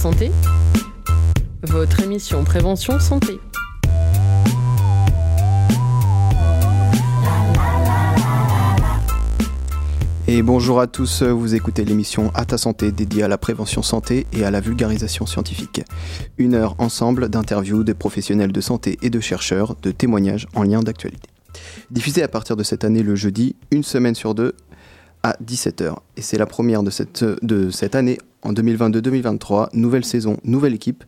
santé, votre émission Prévention Santé. Et bonjour à tous, vous écoutez l'émission À ta santé dédiée à la prévention santé et à la vulgarisation scientifique. Une heure ensemble d'interviews des professionnels de santé et de chercheurs, de témoignages en lien d'actualité. Diffusée à partir de cette année le jeudi, une semaine sur deux, à 17h. Et c'est la première de cette, de cette année en 2022-2023, nouvelle saison, nouvelle équipe,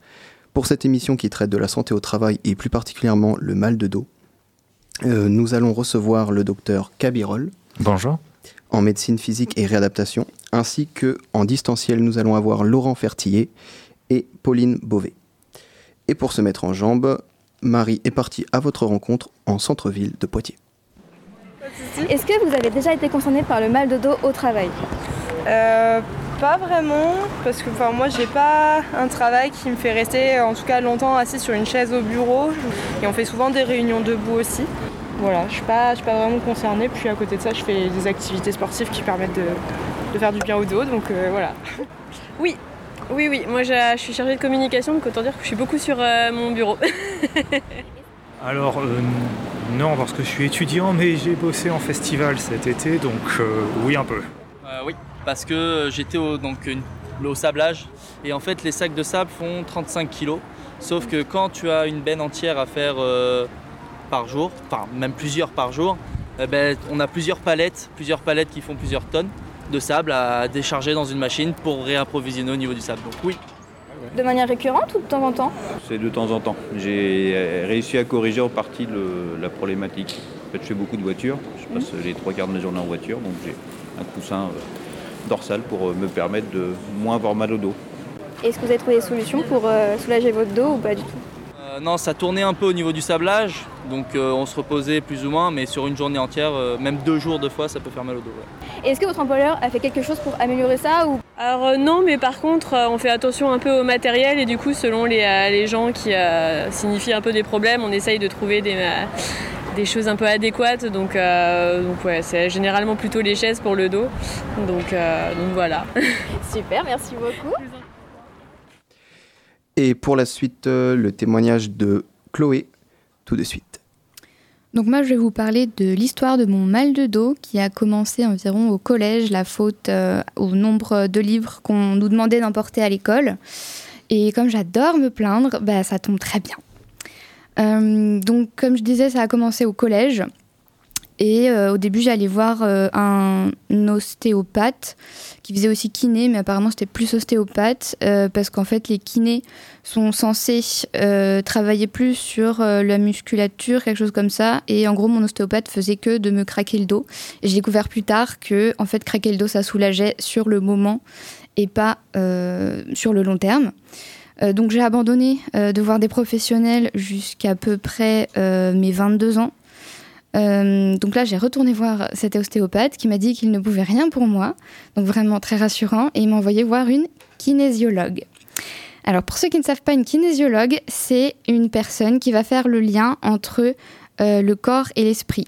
pour cette émission qui traite de la santé au travail et plus particulièrement le mal de dos. Euh, nous allons recevoir le docteur Kabirol. Bonjour. En médecine physique et réadaptation, ainsi que en distanciel, nous allons avoir Laurent Fertillet et Pauline Beauvais. Et pour se mettre en jambe, Marie est partie à votre rencontre en centre-ville de Poitiers. Est-ce que vous avez déjà été concerné par le mal de dos au travail euh, Pas vraiment, parce que moi j'ai pas un travail qui me fait rester en tout cas longtemps assis sur une chaise au bureau et on fait souvent des réunions debout aussi. Voilà, je suis pas, suis pas vraiment concernée. Puis à côté de ça, je fais des activités sportives qui permettent de, faire du bien au dos, donc euh, voilà. Oui, oui, oui. Moi, je suis chargée de communication, donc autant dire que je suis beaucoup sur euh, mon bureau. Alors, euh, non, parce que je suis étudiant, mais j'ai bossé en festival cet été, donc euh, oui, un peu. oui, parce que j'étais au, donc, sablage, et en fait, les sacs de sable font 35 kg. Sauf que quand tu as une benne entière à faire par jour, enfin même plusieurs par jour, eh ben, on a plusieurs palettes, plusieurs palettes qui font plusieurs tonnes de sable à décharger dans une machine pour réapprovisionner au niveau du sable. Donc oui, de manière récurrente ou de temps en temps C'est de temps en temps. J'ai euh, réussi à corriger en partie la problématique. En fait, je fais beaucoup de voitures. Je passe les trois quarts de ma journée en voiture, donc j'ai un coussin euh, dorsal pour euh, me permettre de moins avoir mal au dos. Est-ce que vous avez trouvé des solutions pour soulager votre dos ou pas du tout? Non, ça tournait un peu au niveau du sablage, donc on se reposait plus ou moins, mais sur une journée entière, même deux jours, deux fois, ça peut faire mal au dos. Est-ce que votre employeur a fait quelque chose pour améliorer ça ou... Alors euh, non, mais par contre, euh, on fait attention un peu au matériel et du coup, selon les, euh, gens qui signifient un peu des problèmes, on essaye de trouver des, choses un peu adéquates. Donc, donc ouais, c'est généralement plutôt les chaises pour le dos. Donc, donc voilà. Super, merci beaucoup. Et pour la suite, le témoignage de Chloé, tout de suite. Donc moi, je vais vous parler de l'histoire de mon mal de dos qui a commencé environ au collège, la faute euh, au nombre de livres qu'on nous demandait d'emporter à l'école. Et comme j'adore me plaindre, bah, ça tombe très bien. Euh, donc comme je disais, ça a commencé au collège. Et euh, au début, j'allais voir un ostéopathe qui faisait aussi kiné, mais apparemment c'était plus ostéopathe euh, parce qu'en fait les kinés sont censés euh, travailler plus sur euh, la musculature, quelque chose comme ça. Et en gros, mon ostéopathe faisait que de me craquer le dos. Et j'ai découvert plus tard que en fait craquer le dos ça soulageait sur le moment et pas sur le long terme. donc j'ai abandonné de voir des professionnels jusqu'à peu près mes 22 ans euh, donc là, j'ai retourné voir cet ostéopathe qui m'a dit qu'il ne pouvait rien pour moi, donc vraiment très rassurant, et il m'a envoyé voir une kinésiologue. Alors pour ceux qui ne savent pas, une kinésiologue, c'est une personne qui va faire le lien entre euh, le corps et l'esprit.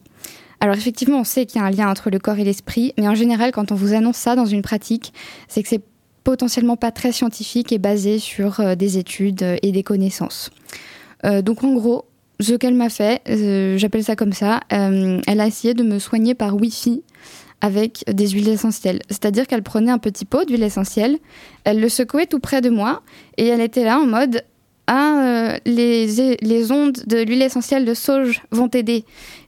Alors effectivement, on sait qu'il y a un lien entre le corps et l'esprit, mais en général, quand on vous annonce ça dans une pratique, c'est que c'est potentiellement pas très scientifique et basé sur euh, des études et des connaissances. donc en gros, ce qu'elle m'a fait, euh, j'appelle ça comme ça, euh, elle a essayé de me soigner par Wi-Fi avec des huiles essentielles. C'est-à-dire qu'elle prenait un petit pot d'huile essentielle, elle le secouait tout près de moi et elle était là en mode ah, euh, les, les, ondes de l'huile essentielle de sauge vont t'aider.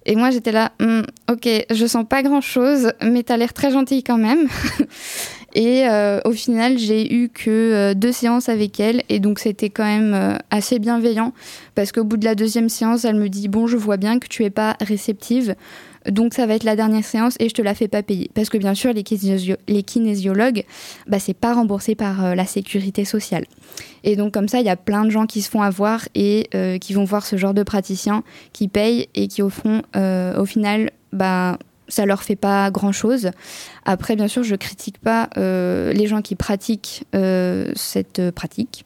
Et moi, j'étais là, hmm, ok, je sens pas grand chose, mais t'as l'air très gentille quand même. et euh, au final, j'ai eu que euh, deux séances avec elle, et donc c'était quand même assez bienveillant, parce qu'au bout de la deuxième séance, elle me dit, bon, je vois bien que tu es pas réceptive. Donc ça va être la dernière séance et je te la fais pas payer. Parce que bien sûr, les, les kinésiologues, bah, c'est pas remboursé par euh, la sécurité sociale. Et donc comme ça, il y a plein de gens qui se font avoir et euh, qui vont voir ce genre de praticiens qui payent et qui au fond, euh, au final, bah, ça leur fait pas grand chose. Après, bien sûr, je critique pas les gens qui pratiquent cette pratique.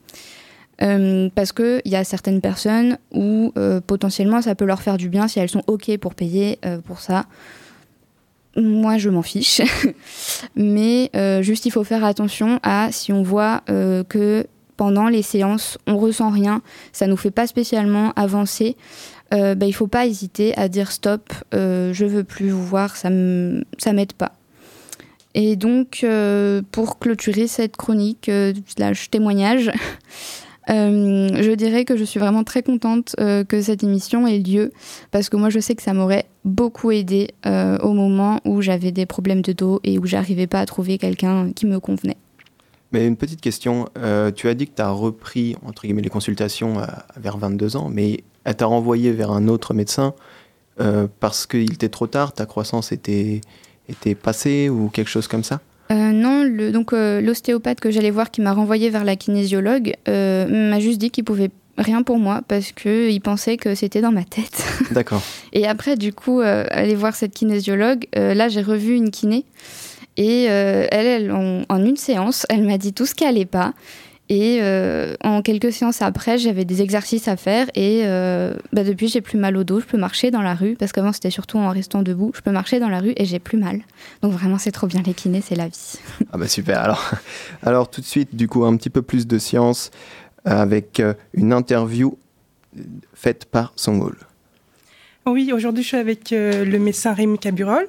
Euh, parce qu'il y a certaines personnes où euh, potentiellement ça peut leur faire du bien si elles sont OK pour payer euh, pour ça. Moi, je m'en fiche. Mais juste, il faut faire attention à si on voit que pendant les séances, on ressent rien, ça nous fait pas spécialement avancer, euh, bah, il faut pas hésiter à dire stop, euh, je veux plus vous voir, ça ça m'aide pas. Et donc, euh, pour clôturer cette chronique euh, slash témoignage, je dirais que je suis vraiment très contente que cette émission ait lieu parce que moi je sais que ça m'aurait beaucoup aidé au moment où j'avais des problèmes de dos et où j'arrivais pas à trouver quelqu'un qui me convenait. Mais une petite question, tu as dit que tu as repris entre guillemets les consultations vers 22 ans, mais elle t'a renvoyé vers un autre médecin parce qu'il était trop tard, ta croissance était était passée ou quelque chose comme ça? Euh, non, le, donc euh, l'ostéopathe que j'allais voir qui m'a renvoyé vers la kinésiologue euh, m'a juste dit qu'il pouvait rien pour moi parce qu'il pensait que c'était dans ma tête. D'accord. et après, du coup, aller voir cette kinésiologue, là j'ai revu une kiné et elle, en, une séance, elle m'a dit tout ce qui allait pas. Et euh, en quelques séances après, j'avais des exercices à faire et euh, bah depuis, j'ai plus mal au dos. Je peux marcher dans la rue parce qu'avant, c'était surtout en restant debout. Je peux marcher dans la rue et j'ai plus mal. Donc vraiment, c'est trop bien les kinés, c'est la vie. Ah bah super. Alors, alors tout de suite, du coup, un petit peu plus de science avec euh, une interview faite par Songol. Oui, aujourd'hui, je suis avec le médecin Rémi Caburol.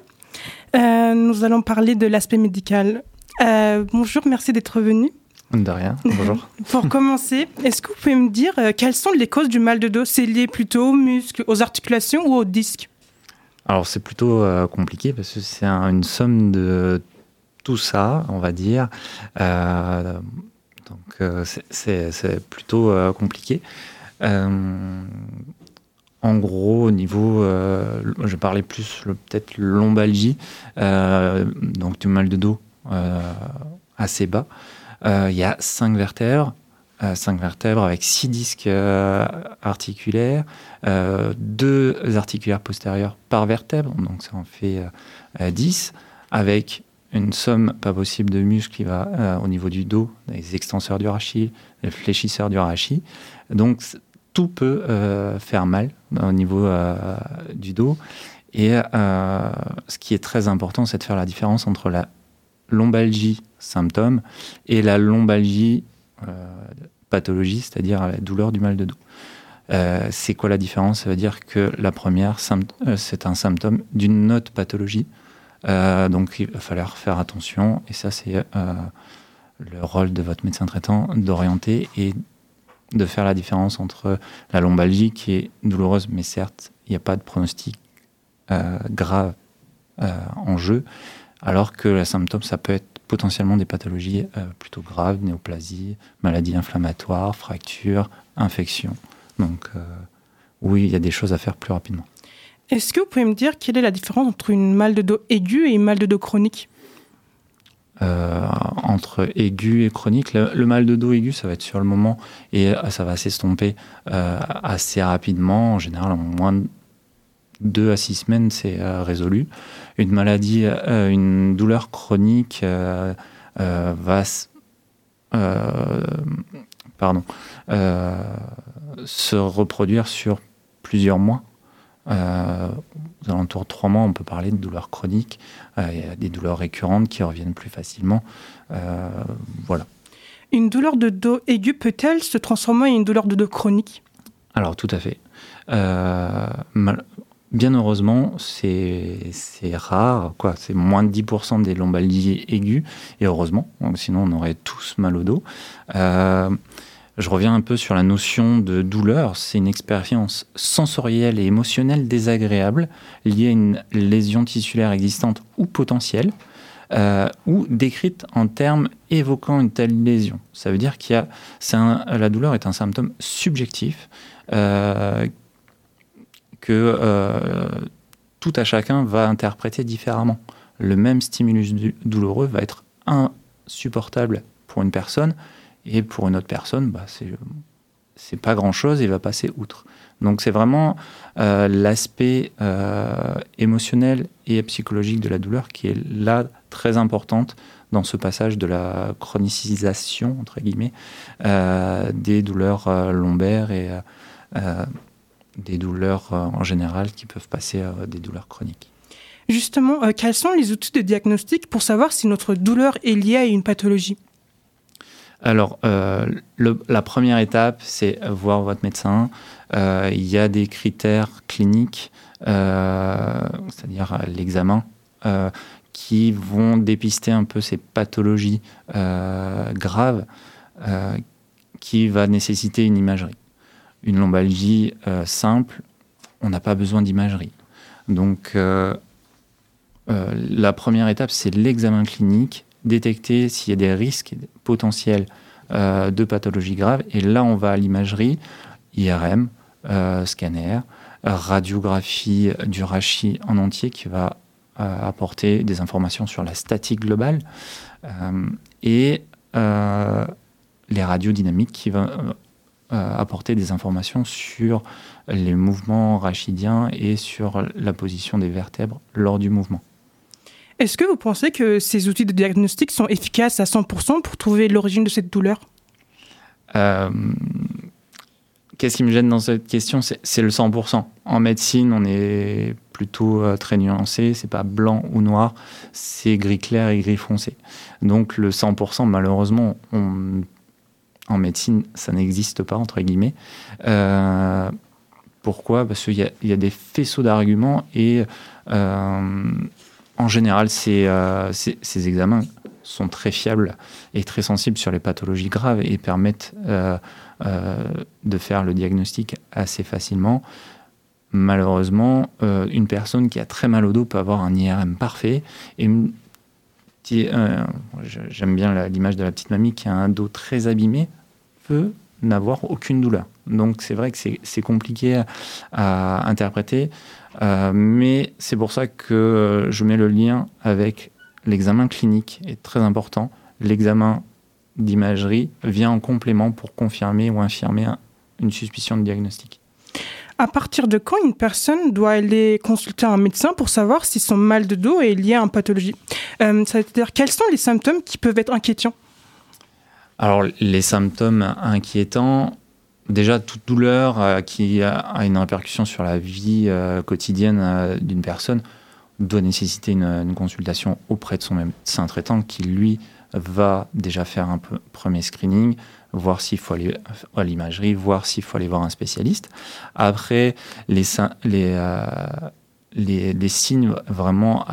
nous allons parler de l'aspect médical. bonjour, merci d'être venu. De rien, bonjour. Pour commencer, est-ce que vous pouvez me dire euh, quelles sont les causes du mal de dos? C'est lié plutôt aux muscles, aux articulations ou aux disques? Alors c'est plutôt euh, compliqué parce que c'est une somme de tout ça, on va dire. Euh, donc c'est plutôt compliqué. en gros, au niveau, je parlais plus peut-être lombalgie, donc du mal de dos assez bas. Euh, il y a cinq vertèbres, euh, cinq vertèbres avec six disques euh, articulaires, deux articulaires postérieurs par vertèbre, donc ça en fait 10, avec une somme pas possible de muscles qui va au niveau du dos, les extenseurs du rachis, les fléchisseurs du rachis. Donc tout peut faire mal au niveau du dos. Et ce qui est très important, c'est de faire la différence entre la lombalgie symptôme et la lombalgie euh, pathologie, c'est-à-dire la douleur du mal de dos. Euh, c'est quoi la différence? Ça veut dire que la première, euh, c'est un symptôme d'une autre pathologie. donc il va falloir faire attention, et ça c'est le rôle de votre médecin traitant d'orienter et de faire la différence entre la lombalgie qui est douloureuse, mais certes, il n'y a pas de pronostic grave en jeu, alors que le symptôme, ça peut être potentiellement des pathologies euh, plutôt graves, néoplasie, maladies inflammatoires, fractures, infections. Donc euh, oui, il y a des choses à faire plus rapidement. Est-ce que vous pouvez me dire quelle est la différence entre une mal de dos aiguë et une mal de dos chronique? Euh, entre aigu et chronique. Le, mal de dos aigu, ça va être sur le moment et ça va s'estomper assez rapidement. En général, en moins deux à six semaines, c'est euh, résolu. Une maladie, euh, une douleur chronique euh, va pardon, se reproduire sur plusieurs mois. aux alentours de trois mois, on peut parler de douleurs chroniques. Il y a des douleurs récurrentes qui reviennent plus facilement. voilà. Une douleur de dos aiguë peut-elle se transformer en une douleur de dos chronique? Alors, tout à fait. Bien heureusement, c'est rare. C'est moins de 10% des lombalgies aiguës, et heureusement, sinon on aurait tous mal au dos. Euh, je reviens un peu sur la notion de douleur. C'est une expérience sensorielle et émotionnelle désagréable liée à une lésion tissulaire existante ou potentielle, euh, ou décrite en termes évoquant une telle lésion. Ça veut dire qu'il y a, la douleur est un symptôme subjectif euh, que euh, tout à chacun va interpréter différemment. Le même stimulus douloureux va être insupportable pour une personne et pour une autre personne, bah, c'est pas grand chose et va passer outre. Donc c'est vraiment euh, l'aspect euh, émotionnel et psychologique de la douleur qui est là très importante dans ce passage de la chronicisation entre guillemets des douleurs lombaires et des douleurs euh, en général qui peuvent passer à des douleurs chroniques. Justement, euh, quels sont les outils de diagnostic pour savoir si notre douleur est liée à une pathologie? Alors, la première étape, c'est voir votre médecin. Il y a des critères cliniques, c'est-à-dire l'examen, qui vont dépister un peu ces pathologies graves qui va nécessiter une imagerie. Une lombalgie simple, on n'a pas besoin d'imagerie. Donc, euh, euh, la première étape, c'est l'examen clinique, détecter s'il y a des risques potentiels euh, de pathologie grave. Et là, on va à l'imagerie, IRM, scanner, radiographie du rachis en entier qui va apporter des informations sur la statique globale et les radiodynamiques qui vont apporter des informations sur les mouvements rachidiens et sur la position des vertèbres lors du mouvement. Est-ce que vous pensez que ces outils de diagnostic sont efficaces à 100% pour trouver l'origine de cette douleur? Euh, Qu'est-ce qui me gêne dans cette question? C'est le 100%. En médecine, on est plutôt euh, très nuancé. C'est pas blanc ou noir, c'est gris clair et gris foncé. Donc le 100%, malheureusement, en médecine, ça n'existe pas entre guillemets. Euh, pourquoi? Parce qu'il y, a des faisceaux d'arguments et euh, en général, euh, ces, examens sont très fiables et très sensibles sur les pathologies graves et permettent de faire le diagnostic assez facilement. Malheureusement, une personne qui a très mal au dos peut avoir un IRM parfait et j'aime bien l'image de la petite mamie qui a un dos très abîmé peut n'avoir aucune douleur. Donc c'est vrai que c'est compliqué à, interpréter, euh, mais c'est pour ça que je mets le lien avec l'examen clinique est très important. L'examen d'imagerie vient en complément pour confirmer ou infirmer une suspicion de diagnostic. À partir de quand une personne doit aller consulter un médecin pour savoir si son mal de dos est lié à une pathologie euh, C'est-à-dire quels sont les symptômes qui peuvent être inquiétants? Alors, les symptômes inquiétants, déjà toute douleur euh, qui a une répercussion sur la vie euh, quotidienne d'une personne doit nécessiter une, consultation auprès de son médecin traitant qui, lui, va déjà faire un premier screening, voir s'il faut aller à l'imagerie, voir s'il faut aller voir un spécialiste. Après, les, les, signes vraiment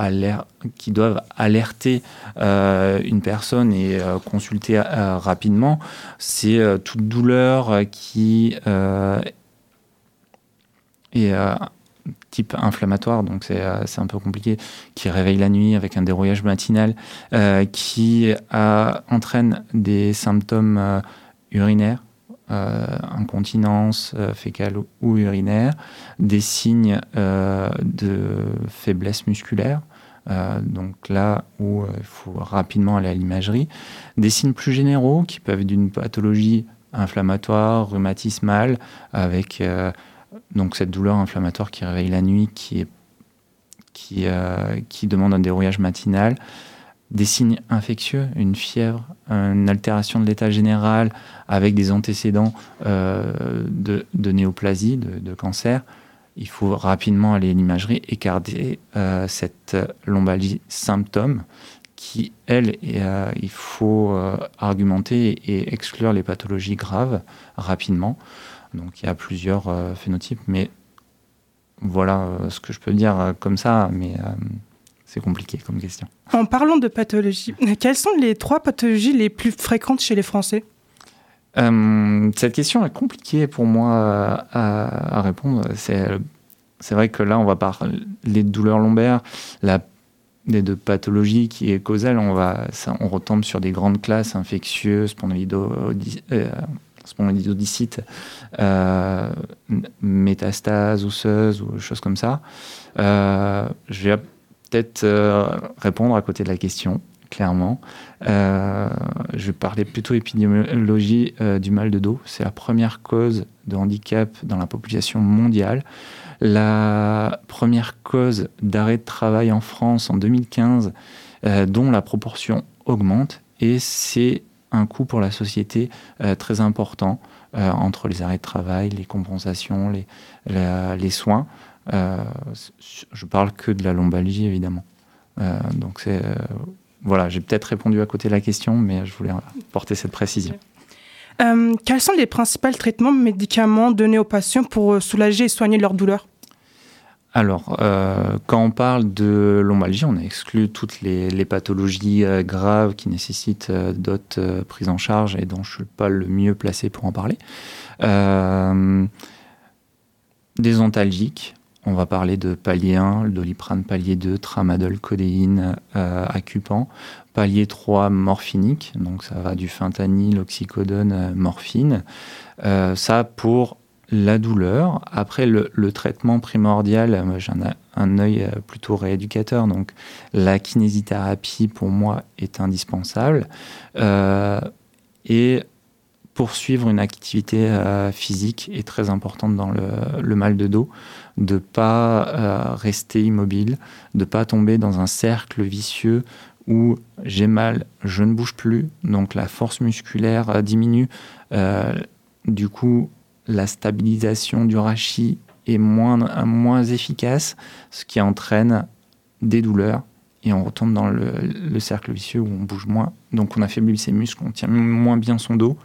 qui doivent alerter euh, une personne et euh, consulter euh, rapidement, c'est toute douleur qui est type inflammatoire, donc c'est un peu compliqué, qui réveille la nuit avec un dérouillage matinal, qui entraîne des symptômes urinaires euh, incontinence euh, fécale ou urinaire, des signes euh, de faiblesse musculaire, donc là où il faut rapidement aller à l'imagerie, des signes plus généraux qui peuvent être d'une pathologie inflammatoire, rhumatismale, avec donc cette douleur inflammatoire qui réveille la nuit, qui, qui, qui demande un dérouillage matinal, des signes infectieux, une fièvre, une altération de l'état général avec des antécédents euh, de, néoplasie, de, cancer, il faut rapidement aller à l'imagerie, écarter euh, cette lombalgie symptôme qui, elle, euh, il faut argumenter et exclure les pathologies graves rapidement. Donc il y a plusieurs phénotypes, mais voilà ce que je peux dire comme ça, mais c'est compliqué comme question. En parlant de pathologie, quelles sont les trois pathologies les plus fréquentes chez les Français? Euh, Cette question est compliquée pour moi à, répondre. C'est vrai que là, on va parler de douleurs lombaires, la des deux pathologies qui est causale, on, va, on retombe sur des grandes classes infectieuses, spondylodycite, euh, euh, métastases osseuses ou choses comme ça. Euh, je vais peut-être euh, répondre à côté de la question, clairement. Euh, je parler plutôt épidémiologie euh, du mal de dos. C'est la première cause de handicap dans la population mondiale. La première cause d'arrêt de travail en France en 2015, dont la proportion augmente. Et c'est un coût pour la société très important entre les arrêts de travail, les compensations, les soins. Euh, je parle que de la lombalgie, évidemment. Euh, donc c'est euh, voilà, j'ai peut-être répondu à côté de la question, mais je voulais porter cette précision. Euh, quels sont les principaux traitements médicaments donnés aux patients pour soulager et soigner leur douleur alors, euh, quand on parle de lombalgie, on a exclu toutes les, pathologies euh, graves qui nécessitent d'autres prises en charge et dont je ne suis pas le mieux placé pour en parler. des ontalgiques, on va parler de palier 1, le doliprane palier 2, tramadol, codéine, euh, accupan. Palier 3, morphinique, donc ça va du fentanyl, oxycodone, euh, morphine. Euh, ça pour la douleur. Après, le, traitement primordial, j'ai un, un, œil plutôt rééducateur, donc la kinésithérapie pour moi est indispensable. et poursuivre une activité physique est très importante dans le mal de dos de pas euh, rester immobile, de pas tomber dans un cercle vicieux où j'ai mal, je ne bouge plus, donc la force musculaire euh, diminue. Euh, du coup, la stabilisation du rachis est moins efficace, ce qui entraîne des douleurs et on retombe dans le, cercle vicieux où on bouge moins. Donc on affaiblit ses muscles, on tient moins bien son dos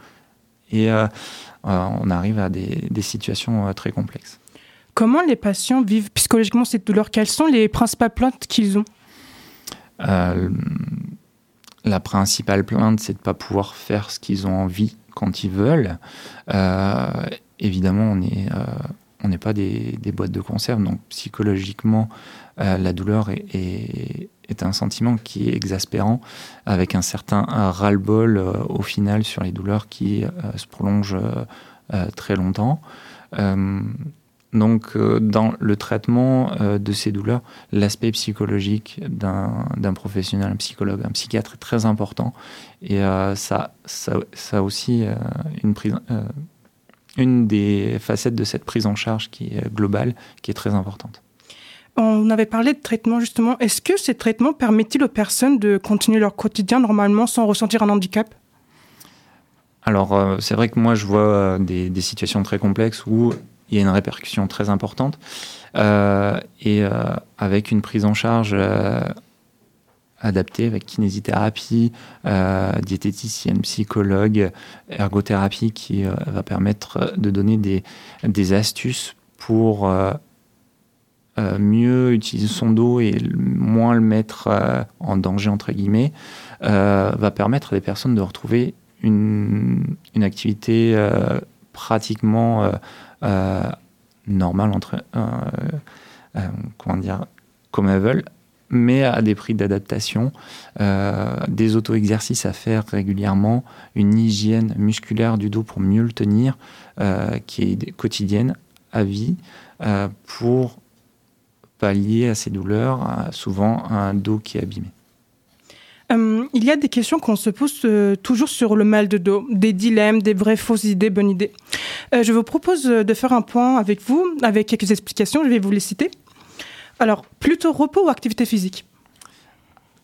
et on arrive à des situations très complexes. Comment les patients vivent psychologiquement cette douleur Quelles sont les principales plaintes qu'ils ont? Euh, La principale plainte, c'est de ne pas pouvoir faire ce qu'ils ont envie quand ils veulent. Euh, évidemment, on n'est euh, pas des, boîtes de conserve, donc psychologiquement, la douleur est, est, un sentiment qui est exaspérant, avec un certain ras-le-bol au final sur les douleurs qui se prolongent très longtemps. Donc, euh, dans le traitement euh, de ces douleurs, l'aspect psychologique d'un professionnel, un psychologue, un psychiatre est très important. Et euh, ça, ça, aussi une, prise, une des facettes de cette prise en charge qui est globale, qui est très importante. On avait parlé de traitement justement. Est-ce que ces traitements permettent-ils aux personnes de continuer leur quotidien normalement sans ressentir un handicap? Alors, c'est vrai que moi, je vois des, des, situations très complexes où il y a une répercussion très importante. Euh, et euh, avec une prise en charge euh, adaptée, avec kinésithérapie, diététicienne, psychologue, ergothérapie, qui va permettre de donner des astuces pour mieux utiliser son dos et moins le mettre en danger, entre guillemets, va permettre à des personnes de retrouver une, une activité pratiquement euh, normal entre euh, euh, comment dire comme elles veulent mais à des prix d'adaptation, des auto-exercices à faire régulièrement, une hygiène musculaire du dos pour mieux le tenir, qui est quotidienne, à vie, pour pallier à ces douleurs, souvent un dos qui est abîmé. Euh, il y a des questions qu'on se pose euh, toujours sur le mal de dos, des dilemmes, des vraies fausses idées, bonnes idées. Euh, je vous propose de faire un point avec vous, avec quelques explications, je vais vous les citer. Alors, plutôt repos ou activité physique?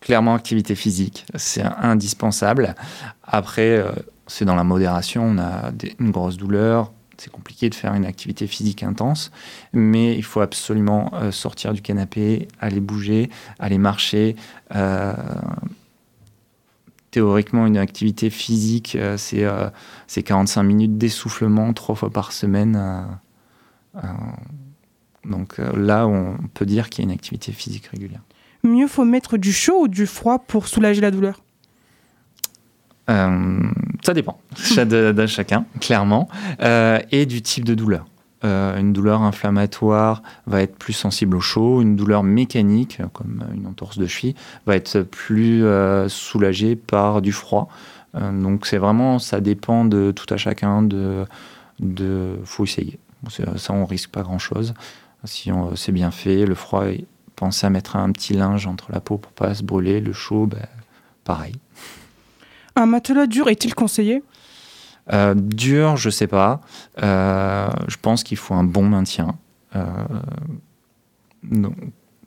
Clairement, activité physique, c'est indispensable. Après, c'est dans la modération, on a une grosse douleur, c'est compliqué de faire une activité physique intense, mais il faut absolument sortir du canapé, aller bouger, aller marcher théoriquement, une activité physique, euh, c'est 45 euh, minutes d'essoufflement trois fois par semaine. Euh, donc là, on peut dire qu'il y a une activité physique régulière. Mieux faut mettre du chaud ou du froid pour soulager la douleur? Ça dépend de, chacun, clairement, et du type de douleur. Euh, une douleur inflammatoire va être plus sensible au chaud, une douleur mécanique, comme une entorse de cheville, va être plus euh, soulagée par du froid. Euh, donc c'est vraiment, ça dépend de tout à chacun, de, de faut essayer. Ça, on risque pas grand-chose. Si c'est bien fait, le froid, pensez à mettre un petit linge entre la peau pour pas se brûler, le chaud, ben, pareil. Un matelas dur est-il conseillé? Euh, dur, je sais pas. Euh, je pense qu'il faut un bon maintien euh,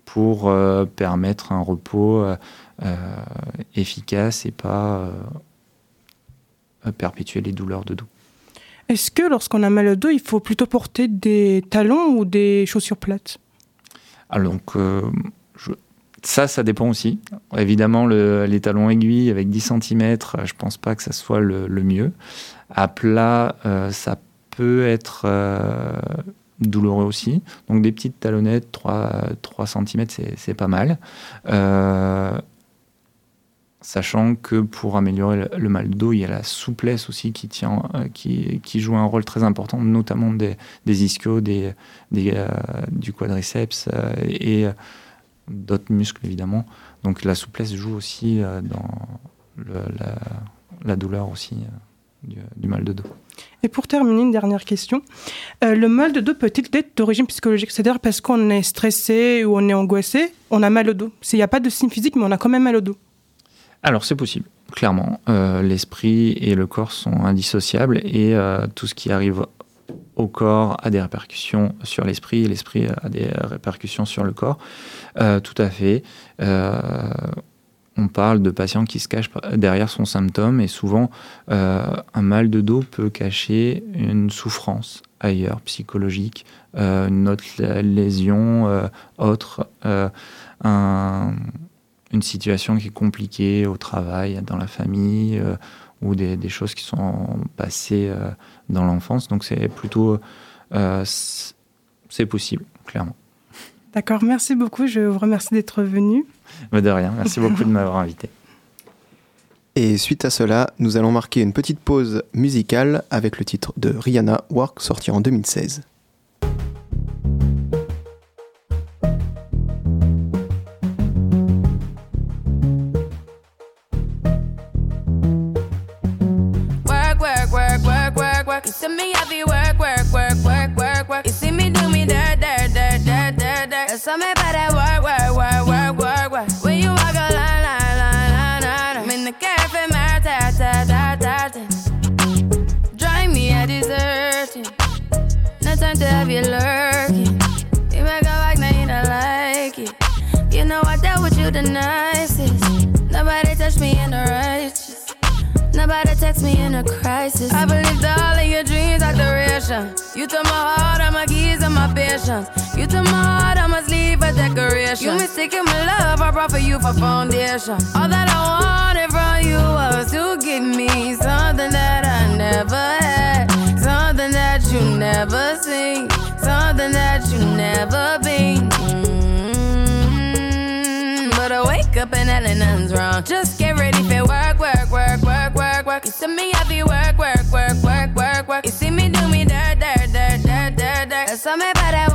pour permettre un repos efficace et pas perpétuer les douleurs de dos. Est-ce que lorsqu'on a mal au dos, il faut plutôt porter des talons ou des chaussures plates? Alors, donc, ça, ça dépend aussi. Évidemment, le, les talons aiguilles avec 10 cm, je pense pas que ça soit le, mieux. À plat, ça peut être douloureux aussi. Donc des petites talonnettes, 3, 3 cm, c'est pas mal. Euh, sachant que pour améliorer le, mal de dos, il y a la souplesse aussi qui, tient, euh, qui, joue un rôle très important, notamment des, des ischios, des, euh, du quadriceps et d'autres muscles évidemment. Donc la souplesse joue aussi dans la, la, douleur aussi du mal de dos. Et pour terminer, une dernière question. Euh, le mal de dos peut-il être d'origine psychologique? C'est-à-dire parce qu'on est stressé ou on est angoissé, on a mal au dos. Il n'y a pas de signe physique, mais on a quand même mal au dos. Alors c'est possible, clairement. Euh, l'esprit et le corps sont indissociables et euh, tout ce qui arrive au corps a des répercussions sur l'esprit et l'esprit a des répercussions sur le corps. tout à fait on parle de patients qui se cachent derrière son symptôme et souvent euh, un mal de dos peut cacher une souffrance ailleurs, psychologique, euh, une autre lésion, euh, autre, une situation qui est compliquée au travail, dans la famille, ou des, choses qui sont passées dans l'enfance. Donc c'est plutôt... c'est possible, clairement. D'accord, merci beaucoup. Je vous remercie d'être venu. de rien, merci beaucoup de m'avoir invité. Et suite à cela, nous allons marquer une petite pause musicale avec le titre de Rihanna Work sorti en 2016. to me text me in a crisis. I believed all of your dreams are duration. You took my heart, all my keys, and my patience. You took my heart, I must leave a decoration. You mistaken my love, I brought for you for foundation. All that I wanted from you was to give me something that I never had, something that you never seen, something that you never been. Mm-hmm. But I wake up and nothing's wrong. Just get ready for work, work, work, work. You see me, I be work, work, work, work, work, work. You see me do me dirt, dirt, dirt, dirt, dirt, dirt. Tell me about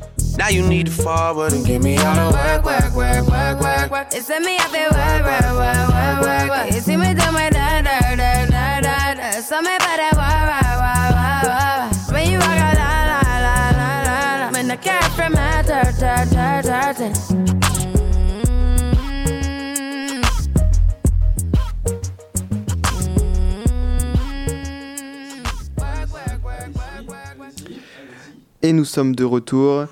Now you need to forward and get me out of work, work, work, work, work, work. It's me out there, work, work, work, work, work, work. You see me do my da da da da da da. So me better work, work, work, work, work. When you walk out, la la la la la la. Man, I from my dirt, dirt, dirt, dirt. Et nous sommes de retour.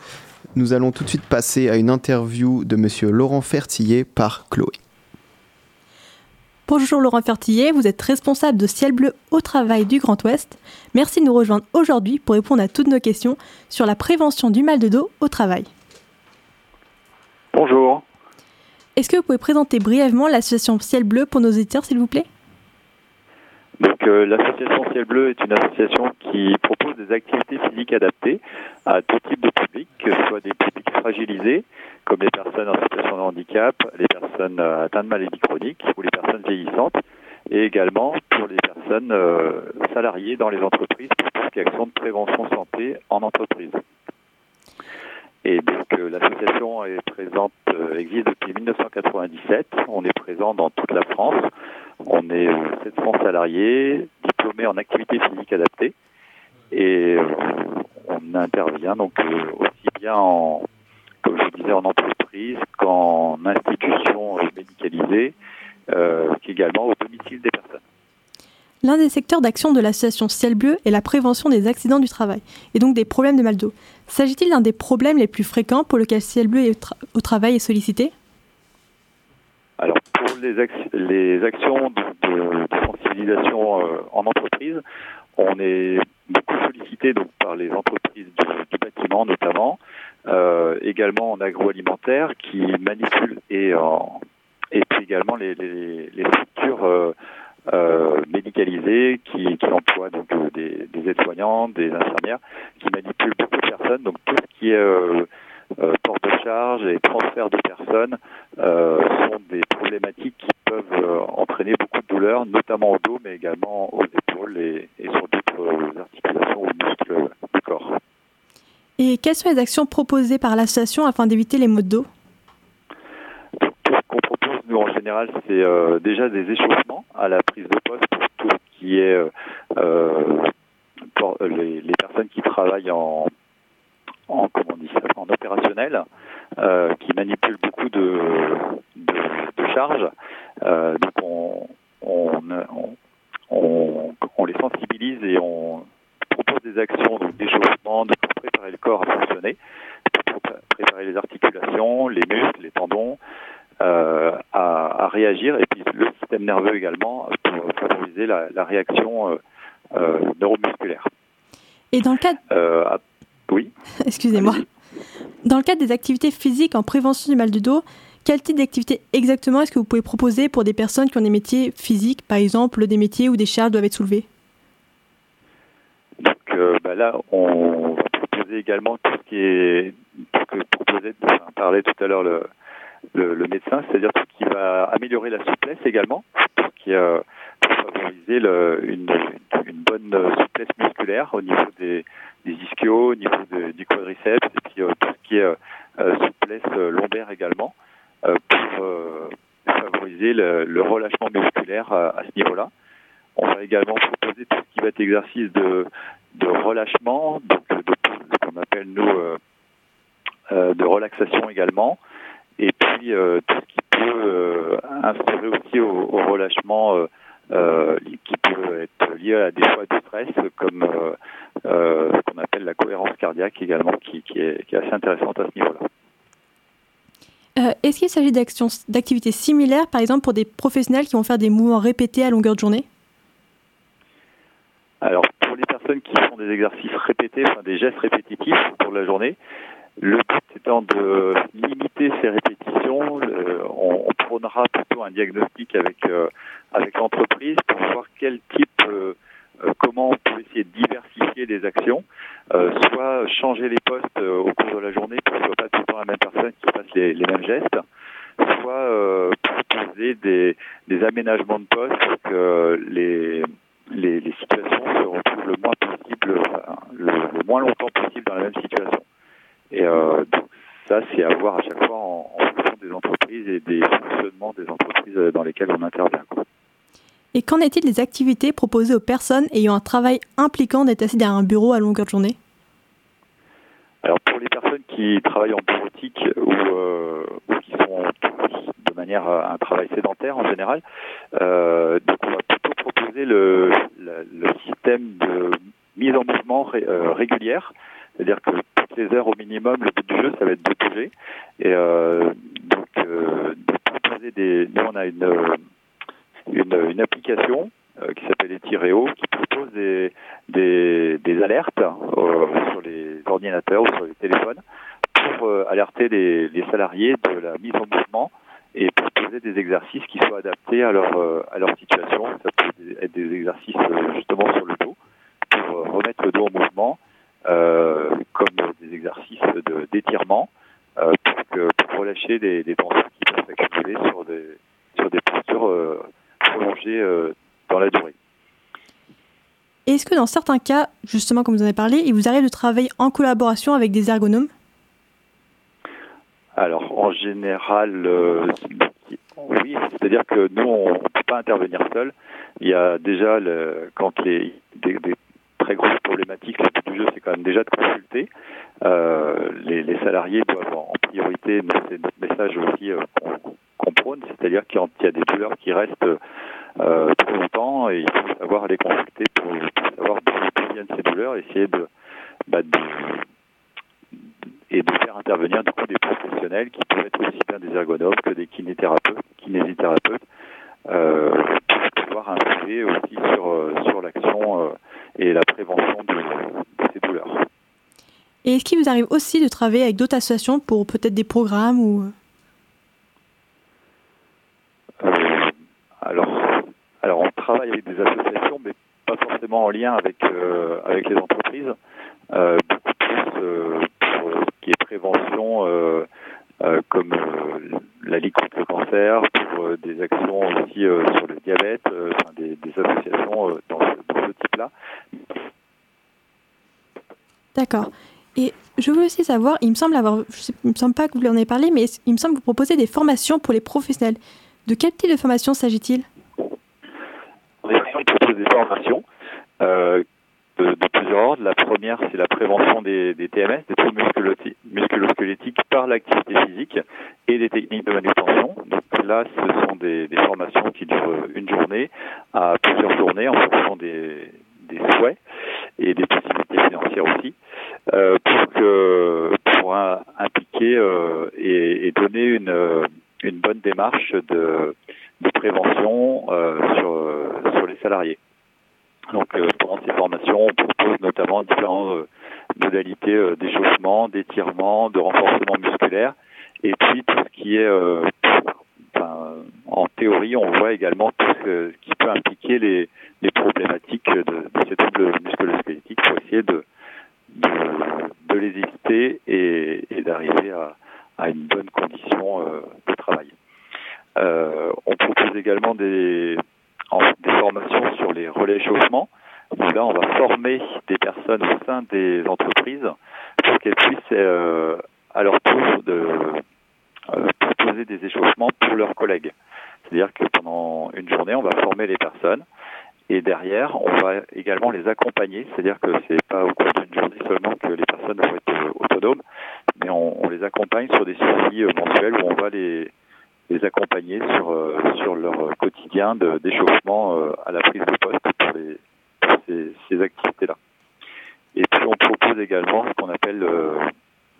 Nous allons tout de suite passer à une interview de monsieur Laurent Fertillet par Chloé. Bonjour Laurent Fertillet, vous êtes responsable de Ciel Bleu au travail du Grand Ouest. Merci de nous rejoindre aujourd'hui pour répondre à toutes nos questions sur la prévention du mal de dos au travail. Bonjour. Est-ce que vous pouvez présenter brièvement l'association Ciel Bleu pour nos auditeurs, s'il vous plaît? Donc, euh, l'association Ciel Bleu est une association qui propose des activités physiques adaptées à tout type de public, que ce soit des publics fragilisés, comme les personnes en situation de handicap, les personnes euh, atteintes de maladies chroniques ou les personnes vieillissantes, et également pour les personnes euh, salariées dans les entreprises pour tout ce qui est action de prévention santé en entreprise. Et donc euh, l'association est présente, euh, existe depuis 1997. On est présent dans toute la France. On est euh, 700 salariés, diplômés en activité physique adaptée. Et euh, on intervient donc euh, aussi bien en, comme je disais, en entreprise qu'en institution euh, médicalisée, euh, qu'également au domicile des personnes. L'un des secteurs d'action de l'association Ciel Bleu est la prévention des accidents du travail, et donc des problèmes de mal dos. S'agit-il d'un des problèmes les plus fréquents pour lequel Ciel Bleu est au, au travail est sollicité? Alors pour les, ac- les actions de, sensibilisation euh, en entreprise, on est beaucoup sollicité donc par les entreprises du, bâtiment notamment, euh, également en agroalimentaire qui manipulent et en et puis également les, les, structures euh, euh, médicalisées qui, qui emploient donc euh, des, des aides-soignantes, des infirmières, qui manipulent beaucoup de personnes. Donc tout ce qui est euh, porte de charge et transfert de personnes euh, sont des problématiques qui peuvent euh, entraîner beaucoup de douleurs, notamment au dos, mais également aux épaules et, et sur d'autres articulations ou muscles du corps. Et quelles sont les actions proposées par l'association afin d'éviter les maux de dos? Tout ce qu'on propose, nous, en général, c'est euh, déjà des échauffements à la prise de poste pour tout ce qui est euh, pour les, les personnes qui travaillent en, en comment on dit ça, en opérationnel, euh, qui manipulent beaucoup de, de, de charges. Euh, donc on, on, on, on, on les sensibilise et on propose des actions donc d'échauffement, de pour préparer le corps à fonctionner, pour pré- préparer les articulations, les muscles, les tendons, euh, à, à réagir, et puis le système nerveux également pour favoriser la, la réaction neuromusculaire. Et dans le cadre. Excusez-moi, dans le cadre des activités physiques en prévention du mal de dos, quel type d'activité exactement est-ce que vous pouvez proposer pour des personnes qui ont des métiers physiques, par exemple des métiers où des charges doivent être soulevées? Donc euh, bah là, on va proposer également tout ce qui est tout ce que proposait, enfin, parlait tout à l'heure le, le, le médecin, c'est-à-dire tout ce qui va améliorer la souplesse également, tout ce qui euh, pour favoriser le, une, une bonne souplesse musculaire au niveau des, des ischios, au niveau du quadriceps, et puis euh, tout ce qui est euh, euh, souplesse lombaire également, pour favoriser le, relâchement musculaire à, ce niveau-là. On va également proposer tout ce qui va être exercice de, de relâchement, donc de, ce qu'on appelle nous de relaxation également, et puis tout ce qui peut instaurer aussi au, au relâchement euh, qui peut être lié à des fois de stress, comme euh, euh, ce qu'on appelle la cohérence cardiaque également, qui, qui, est, qui est assez intéressante à ce niveau-là. Est-ce qu'il s'agit d'activités similaires, par exemple pour des professionnels qui vont faire des mouvements répétés à longueur de journée? Alors, pour les personnes qui font des exercices répétés, enfin des gestes répétitifs pour la journée, le but étant de limiter ces répétitions, on, prônera plutôt un diagnostic avec avec l'entreprise pour voir quel type, euh, euh, comment on peut essayer de diversifier les actions, euh, soit changer les postes euh, au cours de la journée pour que ce soit pas tout le temps la même personne qui fasse les, les mêmes gestes, soit euh, proposer des, des aménagements de poste pour que les les, les situations se retrouvent le moins possible, le, le moins longtemps possible dans la même situation. Et donc ça, c'est à voir à chaque fois en, en fonction des entreprises et des fonctionnements des entreprises dans lesquelles on intervient. quoi. Et qu'en est-il des activités proposées aux personnes ayant un travail impliquant d'être assis derrière un bureau à longueur de journée? Alors pour les personnes qui travaillent en bureautique ou, euh, qui font de manière à un travail sédentaire en général, euh, on va plutôt proposer le, système de mise en mouvement ré- euh, régulière, c'est-à-dire que toutes les heures au minimum, le but du jeu, ça va être de bouger. Et donc. Nous, on a une, une, une application qui s'appelle Etireo, qui propose des, des, des alertes sur les ordinateurs ou sur les téléphones pour alerter les, les salariés de la mise en mouvement et proposer des exercices qui soient adaptés à leur, à leur situation. Ça peut être des exercices justement sur le dos pour remettre le dos en mouvement, euh, comme des exercices d'étirement euh, pour, pour relâcher des, des tensions qui peuvent s'accumuler sur des, sur des postures euh, dans la durée. Est-ce que dans certains cas, justement comme vous en avez parlé, il vous arrive de travailler en collaboration avec des ergonomes? Alors, en général, euh, oui, c'est-à-dire que nous, on ne peut pas intervenir seul. Il y a déjà, le, quand les, des, des, très grosses problématiques, le but du jeu, c'est quand même déjà de consulter. Euh, les, les, salariés doivent en priorité, c'est notre message aussi euh, qu'on qu prône, c'est-à-dire qu'il y a des douleurs qui restent euh, trop longtemps et il faut savoir les consulter pour, pour savoir d'où viennent ces douleurs, essayer de, bah, de et de faire intervenir du coup des professionnels qui peuvent être aussi bien des ergonomes que des kinésithérapeutes, kinésithérapeutes euh, pour pouvoir influer aussi sur, sur l'action euh, et la prévention de, de, ces douleurs. Et est-ce qu'il vous arrive aussi de travailler avec d'autres associations pour peut-être des programmes ou euh, alors, alors on travaille avec des associations, mais pas forcément en lien avec avec les entreprises. beaucoup plus qui est prévention euh, euh, comme euh, la Ligue contre le cancer, pour des actions aussi sur le diabète, des, associations dans, dans ce type-là. D'accord. Et je veux aussi savoir, il me semble avoir, je sais, il me semble pas que vous en ayez parlé, mais il me semble que vous proposez des formations pour les professionnels. De quel type de formation s'agit-il? On propose des formations de, plusieurs ordres. La première, c'est la prévention des, TMS, des troubles musculo-squelettiques par l'activité physique et des techniques de manutention. Donc là, ce sont des, formations qui durent une journée à plusieurs journées en fonction des, souhaits et des possibilités financières aussi, euh, pour, que, pour impliquer euh, et, donner une, une bonne démarche de, de prévention euh, sur, sur les salariés. Donc euh, pendant ces formations, on propose notamment différentes euh, modalités d'échauffement, d'étirement, de renforcement musculaire, et puis tout ce qui est, enfin, en théorie, on voit également tout ce qui peut impliquer les, les problématiques de, de ces troubles musculo-squelettiques pour essayer de, de, de les éviter et, et d'arriver à, à, une bonne condition de travail. on propose également des en des formations sur les relais échauffement, où là on va former des personnes au sein des entreprises pour qu'elles puissent euh, à leur tour de euh, proposer des échauffements pour leurs collègues. C'est-à-dire que pendant une journée, on va former les personnes et derrière, on va également les accompagner. C'est-à-dire que c'est pas au cours d'une journée seulement que les personnes vont être autonomes, mais on, on les accompagne sur des suivis mensuels où on va les les accompagner sur, euh, sur leur quotidien d'échauffement euh, à la prise de poste pour, les, pour ces, ces activités-là. Et puis on propose également ce qu'on appelle euh,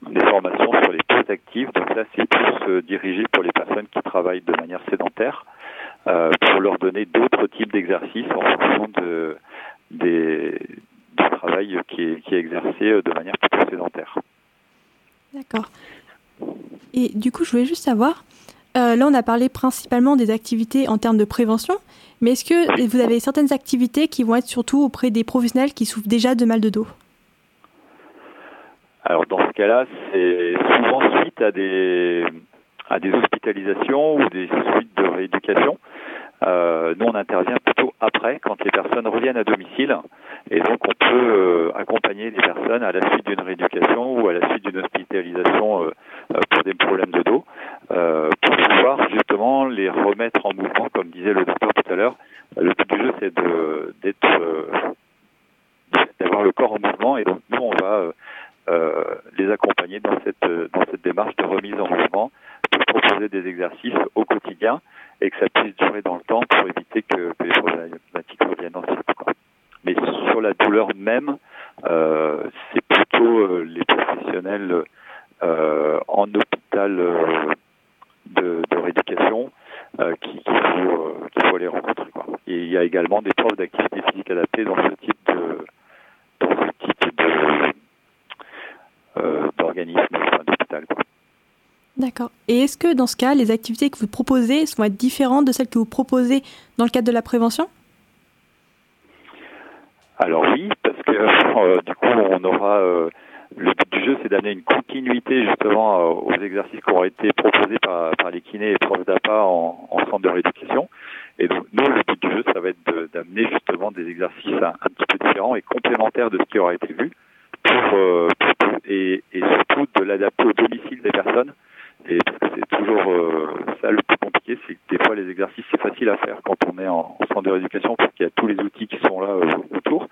des formations sur les pauses actives. Donc là, c'est plus dirigé pour les personnes qui travaillent de manière sédentaire, pour leur donner d'autres types d'exercices en fonction de, des, du travail qui est, qui est exercé de manière plutôt sédentaire. D'accord. Et du coup, je voulais juste euh, là, on a parlé principalement des activités en termes de prévention, mais est-ce que vous avez certaines activités qui vont être surtout auprès des professionnels qui souffrent déjà de mal de dos? Alors dans ce cas-là, c'est souvent suite à des, hospitalisations ou des suites de rééducation. Euh, nous, on intervient plutôt après, quand les personnes reviennent à domicile. Et donc, on peut euh, accompagner les personnes à la suite d'une rééducation ou à la suite d'une hospitalisation pour des problèmes de dos, pour pouvoir justement les remettre en mouvement, comme disait le docteur tout à l'heure. Le but du jeu, c'est d'être d'avoir le corps en mouvement. Et donc, nous, on va les accompagner dans cette, dans cette démarche de remise en mouvement pour proposer des exercices au quotidien et que ça puisse durer dans le temps pour éviter que, que les problématiques reviennent ensuite. Quoi. Mais sur la douleur même, euh, c'est plutôt plutôt les professionnels en hôpital de, de rééducation qu'il faut, qu'il faut aller rencontrer. Quoi. Et il y a également des profs d'activité physique adaptée dans ce type de dans ce type de d'organisme enfin, d'hôpital. D'accord. Et est-ce que dans ce cas, les activités que vous proposez vont être différentes de celles que vous proposez dans le cadre de la prévention Alors oui, parce que euh, du coup, on aura euh, le but du jeu, c'est d'amener une continuité justement euh, aux exercices qui auront été proposés par, par les kinés et profs d'APA en, en, centre de rééducation. Et donc nous, le but du jeu, ça va être d'amener justement des exercices un, un, petit peu différents et complémentaires de ce qui aura été vu, pour, pour et, et, surtout de l'adapter au domicile des personnes et parce que c'est toujours euh, ça le plus compliqué, c'est que des fois les exercices c'est facile à faire quand on est en, en centre de rééducation parce qu'il y a tous les outils qui sont là euh, autour.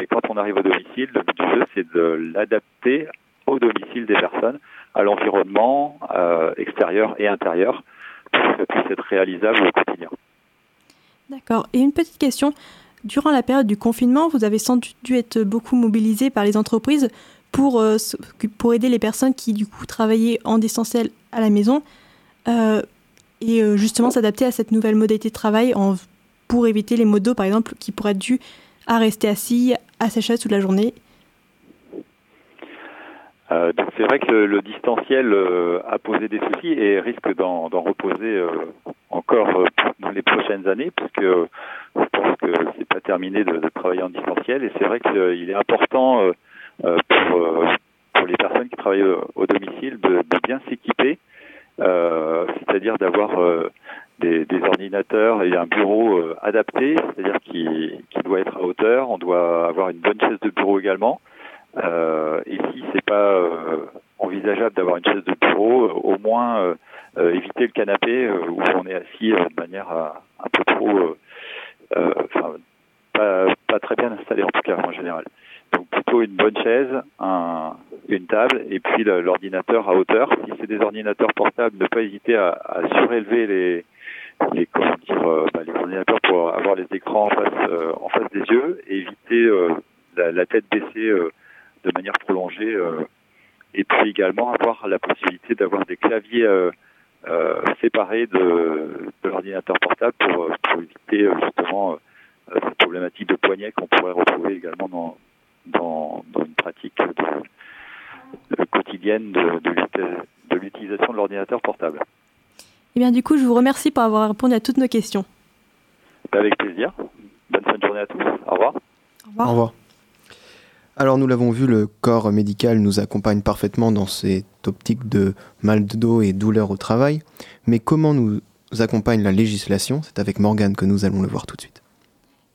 Mais quand on arrive au domicile, le but du jeu c'est de l'adapter au domicile des personnes, à l'environnement euh, extérieur et intérieur, pour que ça puisse être réalisable au quotidien. D'accord. Et une petite Durant la période du confinement, vous avez sans doute dû être beaucoup mobilisé par les entreprises pour, euh, aider les personnes qui, du coup, travaillaient en distanciel à la maison euh, et euh, justement s'adapter à cette nouvelle modalité de travail pour éviter les d'eau, par exemple, qui pourraient être dus à rester assis à sa chaise toute la journée euh, donc c'est vrai que le, le distanciel euh, a posé des soucis et risque d'en reposer euh, encore dans les prochaines années, puisque je pense que c'est pas terminé de, de, travailler en distanciel. Et c'est vrai qu'il est important pour, pour les personnes qui travaillent au, domicile de, de bien s'équiper, c'est-à-dire d'avoir des, des, ordinateurs et un bureau adapté, c'est-à-dire qui, qui doit être à hauteur. On doit avoir une bonne chaise de bureau également. Euh, et si c'est pas euh, envisageable d'avoir une chaise de bureau, euh, au moins éviter le canapé où on est assis de manière un peu trop, enfin pas, pas très bien installé en tout cas en général. Donc plutôt une bonne chaise, un, une table et puis l'ordinateur à hauteur. Si c'est des ordinateurs portables, ne pas hésiter à, à surélever les, les comment dire bah, les ordinateurs pour avoir les écrans en face en face des yeux et éviter la, la, tête baissée de manière prolongée euh, et puis également avoir la possibilité d'avoir des claviers euh, euh, séparés de, de l'ordinateur portable pour, pour éviter justement cette problématique de poignet qu'on pourrait retrouver également dans, dans, dans une pratique de, de quotidienne de, de l'utilisation de l'ordinateur portable. Eh bien, du coup, je vous remercie pour avoir répondu à toutes nos questions. Avec plaisir. Bonne fin de journée à tous. Au revoir. Au revoir. Au revoir. Alors nous l'avons vu, le corps médical nous accompagne parfaitement dans cette optique de mal de dos et douleur au travail. Mais comment nous accompagne la législation? C'est avec Morgane que nous allons le voir tout de suite.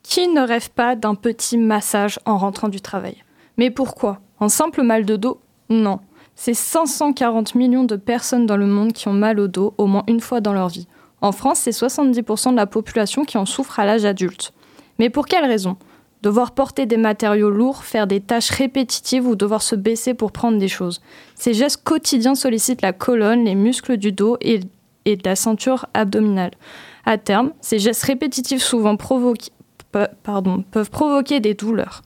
Qui ne rêve pas d'un petit massage en rentrant du travail? Mais pourquoi? Un simple mal de dos? Non. C'est 540 millions de personnes dans le monde qui ont mal au dos au moins une fois dans leur vie. En France, c'est 70% de la population qui en souffre à l'âge adulte. Mais pour quelle raison? Devoir porter des matériaux lourds, faire des tâches répétitives ou devoir se baisser pour prendre des choses. Ces gestes quotidiens sollicitent la colonne, les muscles du dos et, et de la ceinture abdominale. À terme, ces gestes répétitifs souvent peuvent provoquer des douleurs.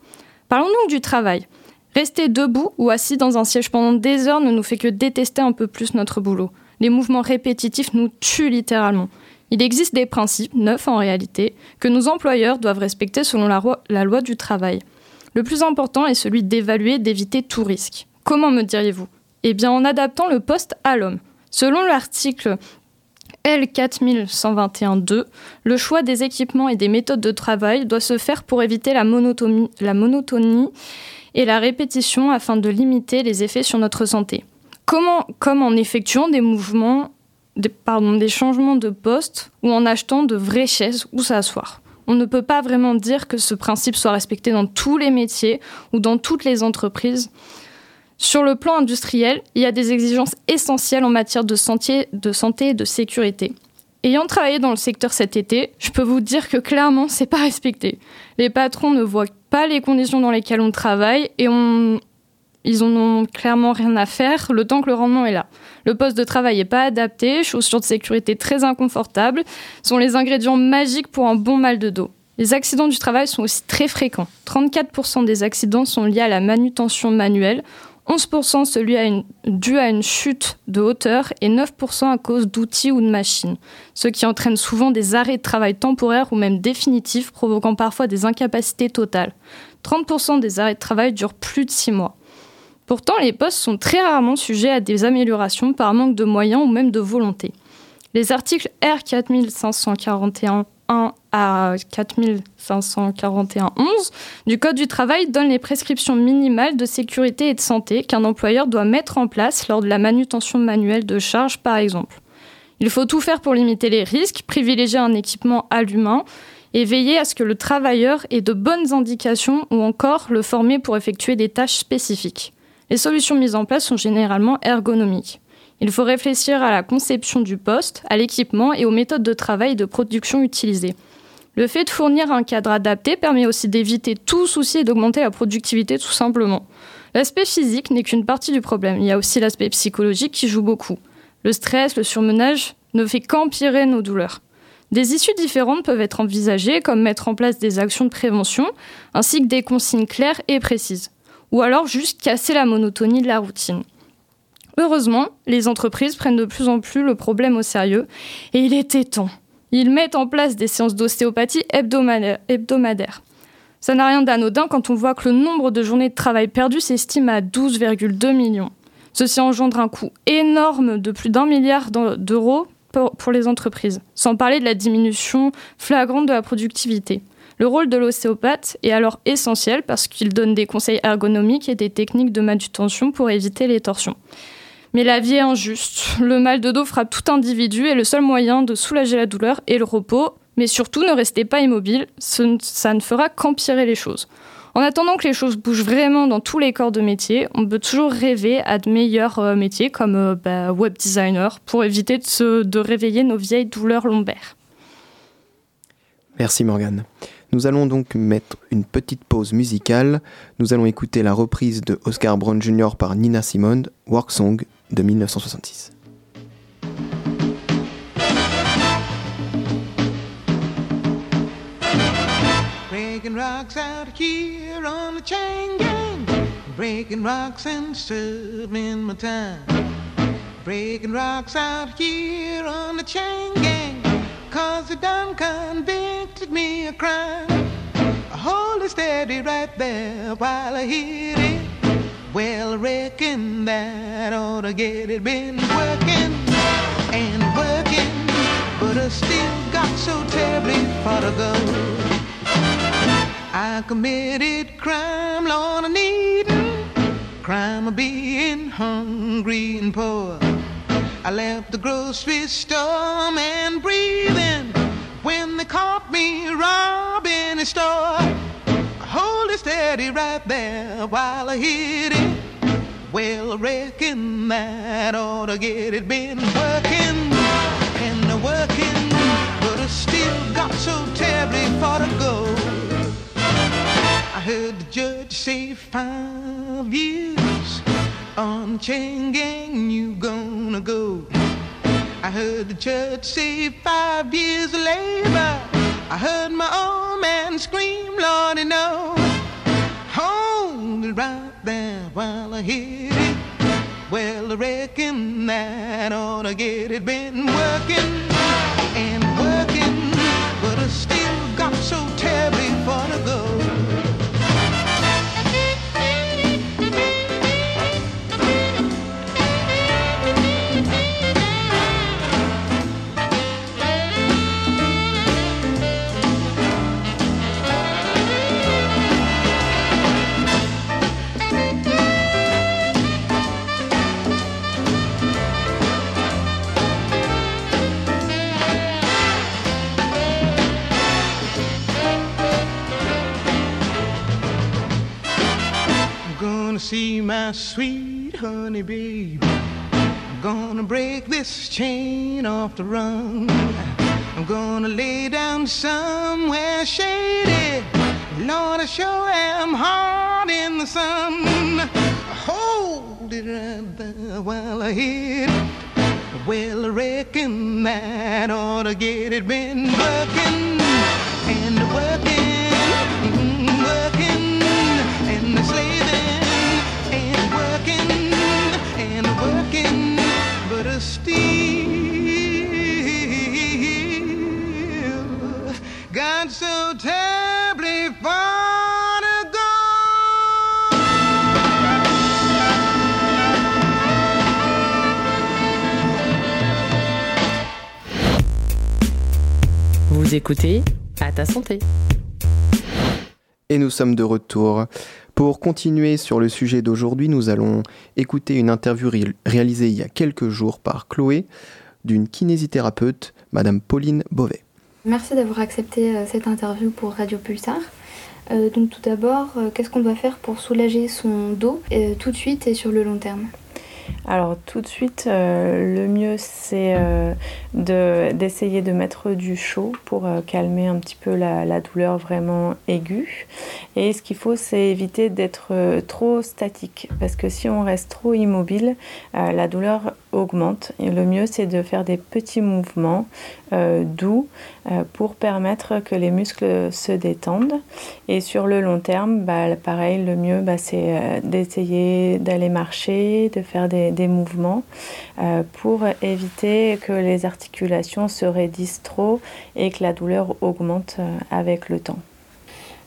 Parlons donc du travail. Rester debout ou assis dans un siège pendant des heures ne nous fait que détester un peu plus notre boulot. Les mouvements répétitifs nous tuent littéralement. Il existe des principes, neufs en réalité, que nos employeurs doivent respecter selon la, loi, la loi du travail. Le plus important est celui d'évaluer, d'éviter tout risque. Comment me diriez-vous? Eh bien en adaptant le poste à l'homme. Selon l'article L4121.2, le choix des équipements et des méthodes de travail doit se faire pour éviter la monotonie, la monotonie et la répétition afin de limiter les effets sur notre santé. Comment, comme en effectuant des mouvements des, changements de poste ou en achetant de vraies chaises où s'asseoir. On ne peut pas vraiment dire que ce principe soit respecté dans tous les métiers ou dans toutes les entreprises. Sur le plan industriel, il y a des exigences essentielles en matière de santé, de santé et de sécurité. Ayant travaillé dans le secteur cet été, je peux vous dire que clairement, c'est pas respecté. Les patrons ne voient pas les conditions dans lesquelles on travaille et on, ils en ont clairement rien à faire le temps que le rendement est là. Le poste de travail n'est pas adapté, chaussures de sécurité très inconfortables sont les ingrédients magiques pour un bon mal de dos. Les accidents du travail sont aussi très fréquents. 34% des accidents sont liés à la manutention manuelle, 11% celui à une, dû à une chute de hauteur et 9% à cause d'outils ou de machines, ce qui entraîne souvent des arrêts de travail temporaires ou même définitifs, provoquant parfois des incapacités totales. 30% des arrêts de travail durent plus de 6 mois. Pourtant, les postes sont très rarement sujets à des améliorations par manque de moyens ou même de volonté. Les articles R 4541 1 à 4541 11 du Code du travail donnent les prescriptions minimales de sécurité et de santé qu'un employeur doit mettre en place lors de la manutention manuelle de charge, par exemple. Il faut tout faire pour limiter les risques, privilégier un équipement à l'humain et veiller à ce que le travailleur ait de bonnes indications ou encore le former pour effectuer des tâches spécifiques. Les solutions mises en place sont généralement ergonomiques. Il faut réfléchir à la conception du poste, à l'équipement et aux méthodes de travail et de production utilisées. Le fait de fournir un cadre adapté permet aussi d'éviter tout souci et d'augmenter la productivité tout simplement. L'aspect physique n'est qu'une partie du problème, il y a aussi l'aspect psychologique qui joue beaucoup. Le stress, le surmenage ne fait qu'empirer nos douleurs. Des issues différentes peuvent être envisagées, comme mettre en place des actions de prévention, ainsi que des consignes claires et précises. Ou alors juste casser la monotonie de la routine. Heureusement, les entreprises prennent de plus en plus le problème au sérieux et il était temps. Ils mettent en place des séances d'ostéopathie hebdomadaires. Ça n'a rien d'anodin quand on voit que le nombre de journées de travail perdues s'estime à 12,2 millions. Ceci engendre un coût énorme de plus d'un milliard d'euros pour les entreprises, sans parler de la diminution flagrante de la productivité. Le rôle de l'ostéopathe est alors essentiel parce qu'il donne des conseils ergonomiques et des techniques de manutention pour éviter les torsions. Mais la vie est injuste. Le mal de dos frappe tout individu et le seul moyen de soulager la douleur est le repos. Mais surtout, ne restez pas immobile, ça ne fera qu'empirer les choses. En attendant que les choses bougent vraiment dans tous les corps de métier, on peut toujours rêver à de meilleurs euh, métiers comme euh, bah, web designer pour éviter de, de réveiller nos vieilles douleurs lombaires. Merci Morgane. Nous allons donc mettre une petite pause musicale. Nous allons écouter la reprise de Oscar Brown Jr. par Nina Simone, Work Song de 1966. Breaking rocks out here on the chain gang. Breaking rocks and serving my time. Breaking rocks out here on the chain gang. Cause they done me a crime. Hold it steady right there while I hit it. Well, reckon that ought to get it. Been working and working, but I still got so terribly far to go. I committed crime, Lord, I needin' crime of being hungry and poor. I left the grocery store and breathing when they caught me robbing a store hold it steady right there while I hit it. Well, reckon that ought to get it. Been working and working, but I still got so terribly far to go. I heard the judge say five years on chain gang, you gonna go. I heard the judge say five years of labor. I heard my old man scream, Lordy, no. Hold it right there while I hit it. Well, I reckon that ought to get it. Been working honey babe. I'm gonna break this chain off the run. I'm gonna lay down somewhere shady. Lord, I sure am hard in the sun. Hold it right there while I hit it. Well, I reckon that ought to get it. Been working and working, Vous écoutez à ta santé. Et nous sommes de retour. Pour continuer sur le sujet d'aujourd'hui, nous allons écouter une interview ré- réalisée il y a quelques jours par Chloé d'une kinésithérapeute, Madame Pauline Beauvais. Merci d'avoir accepté euh, cette interview pour Radio Pulsar. Euh, donc tout d'abord, euh, qu'est-ce qu'on doit faire pour soulager son dos euh, tout de suite et sur le long terme? Alors tout de suite, euh, le mieux c'est de- d'essayer de, mettre du chaud pour euh, calmer un petit peu la, douleur vraiment aiguë. Et ce qu'il faut, c'est éviter d'être euh, trop statique parce que si on reste trop immobile, euh, la douleur augmente. Et le mieux, c'est de faire des petits mouvements doux pour permettre que les muscles se détendent. Et sur le long terme, bah, pareil, le mieux, bah, c'est d'essayer d'aller marcher, de faire des, des mouvements pour éviter que les articulations se raidissent trop et que la douleur augmente euh, avec le temps.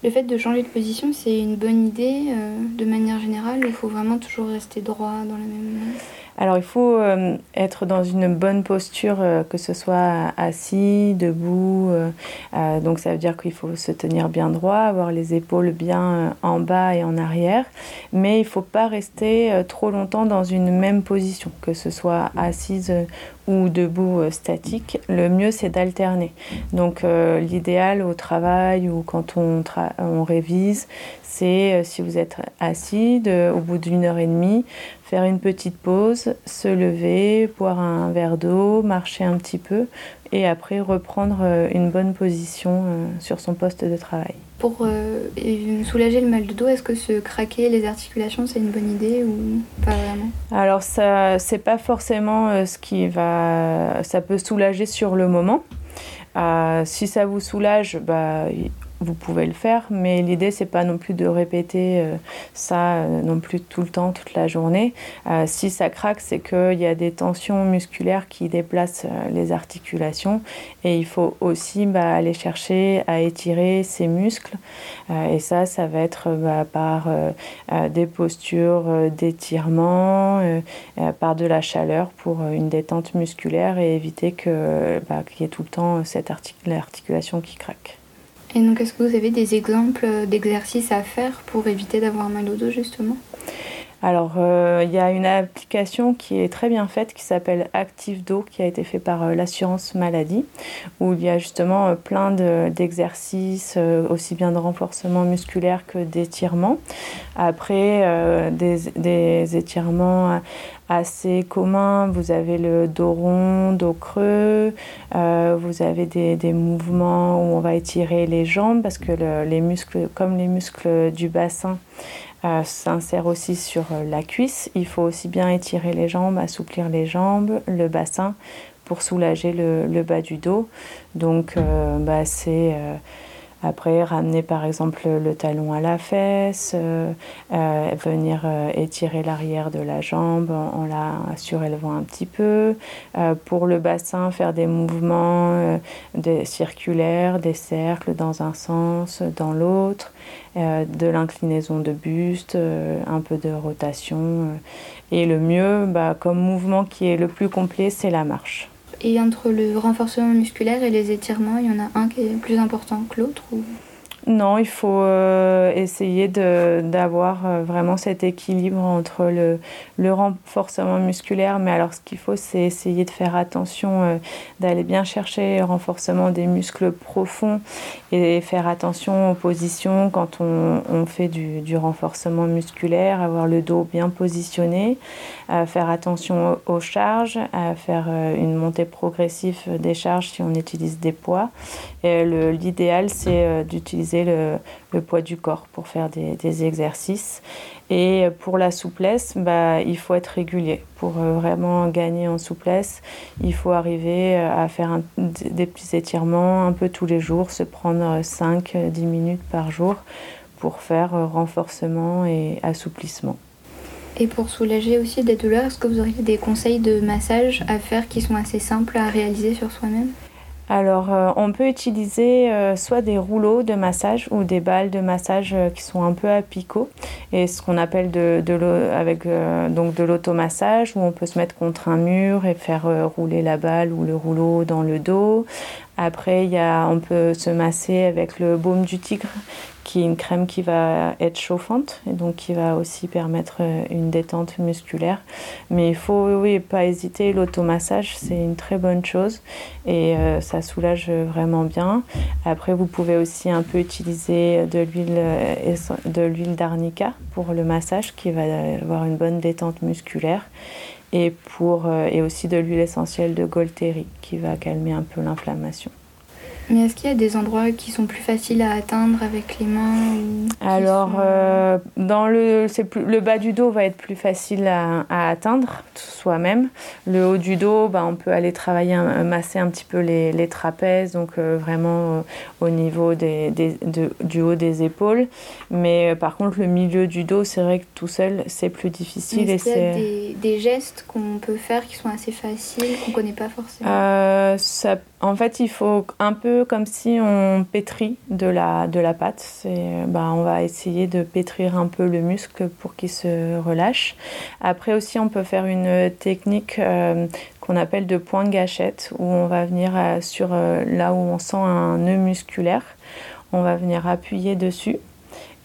Le fait de changer de position, c'est une bonne idée euh, de manière générale. Il faut vraiment toujours rester droit dans la même. Alors il faut euh, être dans une bonne posture, euh, que ce soit assis, debout. euh, donc ça veut dire qu'il faut se tenir bien droit, avoir les épaules bien en bas et en arrière. Mais il ne faut pas rester trop longtemps dans une même position, que ce soit assise ou debout euh, statique. Le mieux c'est d'alterner. Donc euh, l'idéal au travail ou quand on, tra- on révise, c'est euh, si vous êtes assis, de- au bout d'une heure et demie, faire une petite pause, se lever, boire un verre d'eau, marcher un petit peu et après reprendre euh, une bonne position euh, sur son poste de travail. Pour euh, soulager le mal de dos, est-ce que se craquer les articulations, c'est une bonne idée ou pas vraiment? Alors ça, c'est pas forcément ce qui va, ça peut soulager sur le moment. Euh, si ça vous soulage, bah, vous pouvez le faire, mais l'idée c'est pas non plus de répéter euh, ça euh, non plus tout le temps, toute la journée. Euh, si ça craque, c'est qu'il y a des tensions musculaires qui déplacent euh, les articulations et il faut aussi bah, aller chercher à étirer ces muscles. Euh, et ça, ça va être bah, par des postures d'étirement, par de la chaleur pour une détente musculaire et éviter que, bah, qu'il y ait tout le temps cette artic- l'articulation qui craque. Et donc, est-ce que vous avez des exemples d'exercices à faire pour éviter d'avoir mal au dos justement? Alors, euh, il y a une application qui est très bien faite qui s'appelle ActiveDo, qui a été fait par euh, l'assurance maladie, où il y a justement euh, plein de- d'exercices, aussi bien de renforcement musculaire que d'étirement. Après, des, étirements assez communs, vous avez le dos rond, dos creux, vous avez des, mouvements où on va étirer les jambes, parce que le- les muscles, comme les muscles du bassin, euh, s'insère aussi sur euh, la cuisse. Il faut aussi bien étirer les jambes, assouplir les jambes, le bassin pour soulager le, bas du dos. Donc euh, bah, c'est euh, après ramener par exemple le talon à la fesse, euh, euh, venir euh, étirer l'arrière de la jambe en, la surélevant un petit peu. Euh, pour le bassin, faire des mouvements euh, des circulaires, des cercles dans un sens, dans l'autre, euh, de l'inclinaison de buste, un peu de rotation. et le mieux, bah, comme mouvement qui est le plus complet, c'est la marche. Et entre le renforcement musculaire et les étirements, il y en a un qui est plus important que l'autre. Non, il faut euh, essayer d'avoir euh, vraiment cet équilibre entre le, le renforcement musculaire, mais alors ce qu'il faut, c'est essayer de faire attention, euh, d'aller bien chercher le renforcement des muscles profonds et faire attention aux positions quand on, on fait du, du renforcement musculaire, avoir le dos bien positionné, faire attention aux, charges, à faire une montée progressive des charges si on utilise des poids. L'idéal, c'est d'utiliser le, poids du corps pour faire des, exercices. Et pour la souplesse, bah, il faut être régulier. Pour vraiment gagner en souplesse, il faut arriver à faire des petits étirements un peu tous les jours, se prendre 5-10 minutes par jour pour faire renforcement et assouplissement. Et pour soulager aussi des douleurs, est-ce que vous auriez des conseils de massage à faire qui sont assez simples à réaliser sur soi-même? Alors, euh, on peut utiliser euh, soit des rouleaux de massage ou des balles de massage euh, qui sont un peu à picot, et ce qu'on appelle de, donc de l'automassage où on peut se mettre contre un mur et faire rouler la balle ou le rouleau dans le dos. Après, on peut se masser avec le baume du tigre qui est une crème qui va être chauffante et donc qui va aussi permettre euh, une détente musculaire. Mais il faut oui, pas hésiter, l'automassage c'est une très bonne chose et euh, ça soulage vraiment bien. Après vous pouvez aussi un peu utiliser de l'huile euh, de l'huile d'arnica pour le massage qui va avoir une bonne détente musculaire et, pour, et aussi de l'huile essentielle de Golteri qui va calmer un peu l'inflammation. Mais est-ce qu'il y a des endroits qui sont plus faciles à atteindre avec les mains Alors, euh, dans le, plus, le bas du dos va être plus facile à, atteindre soi-même. Le haut du dos, bah, on peut aller travailler, masser un petit peu les, les trapèzes, donc euh, vraiment euh, au niveau des, des, du haut des épaules. Mais par contre, le milieu du dos, c'est vrai que tout seul, c'est plus difficile. Est-ce qu'il y a des, des gestes qu'on peut faire qui sont assez faciles, qu'on ne connaît pas forcément? Ça, En fait, il faut un peu comme si on pétrit de la, de la pâte. Bah, on va essayer de pétrir un peu le muscle pour qu'il se relâche. Après aussi, on peut faire une technique euh, qu'on appelle de point de gâchette, où on va venir euh, sur euh, là où on sent un nœud musculaire, on va venir appuyer dessus.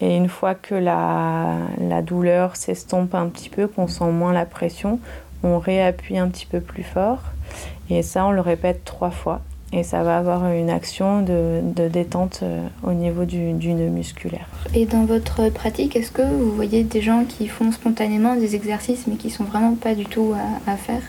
Et une fois que la, la douleur s'estompe un petit peu, qu'on sent moins la pression, on réappuie un petit peu plus fort. Et ça, on le répète trois fois et ça va avoir une action de, détente euh, au niveau du, nœud musculaire. Et dans votre pratique, est-ce que vous voyez des gens qui font spontanément des exercices mais qui sont vraiment pas du tout à, faire?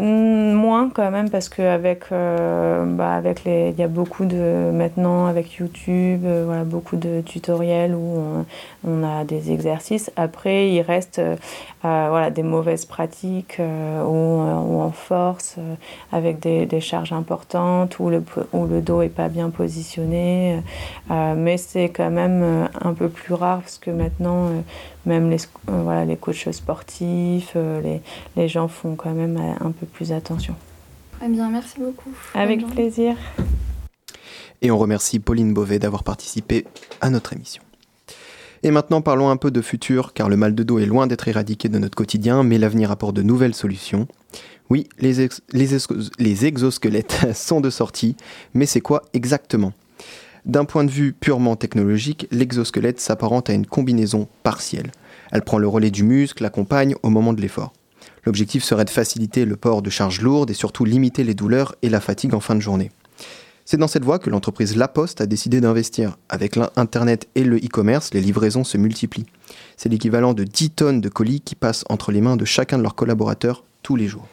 Moins quand même parce qu'avec euh, bah avec les il y a beaucoup de maintenant avec YouTube euh, voilà beaucoup de tutoriels où on, a des exercices. Après il reste euh, voilà des mauvaises pratiques où, on force avec des, des, charges importantes où le où le dos est pas bien positionné. Mais c'est quand même un peu plus rare parce que maintenant même les, euh, voilà, les coachs sportifs, euh, les, les, gens font quand même euh, un peu plus attention. Eh bien, merci beaucoup. Avec plaisir. Et on remercie Pauline Beauvais d'avoir participé à notre émission. Et maintenant, parlons un peu de futur, car le mal de dos est loin d'être éradiqué de notre quotidien, mais l'avenir apporte de nouvelles solutions. Oui, les, ex les, les exosquelettes sont de sortie, mais c'est quoi exactement? D'un point de vue purement technologique, l'exosquelette s'apparente à une combinaison partielle. Elle prend le relais du muscle, l'accompagne au moment de l'effort. L'objectif serait de faciliter le port de charges lourdes et surtout limiter les douleurs et la fatigue en fin de journée. C'est dans cette voie que l'entreprise La Poste a décidé d'investir. Avec l'Internet et le e-commerce, les livraisons se multiplient. C'est l'équivalent de 10 tonnes de colis qui passent entre les mains de chacun de leurs collaborateurs tous les jours.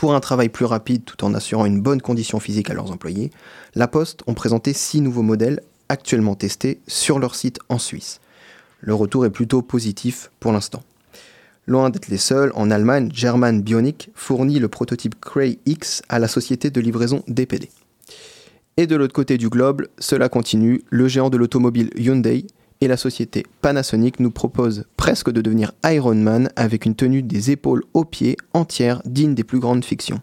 Pour un travail plus rapide tout en assurant une bonne condition physique à leurs employés, La Poste ont présenté six nouveaux modèles actuellement testés sur leur site en Suisse. Le retour est plutôt positif pour l'instant. Loin d'être les seuls, en Allemagne, German Bionic fournit le prototype Cray X à la société de livraison DPD. Et de l'autre côté du globe, cela continue, le géant de l'automobile Hyundai et la société Panasonic nous propose presque de devenir Iron Man avec une tenue des épaules aux pieds entière digne des plus grandes fictions.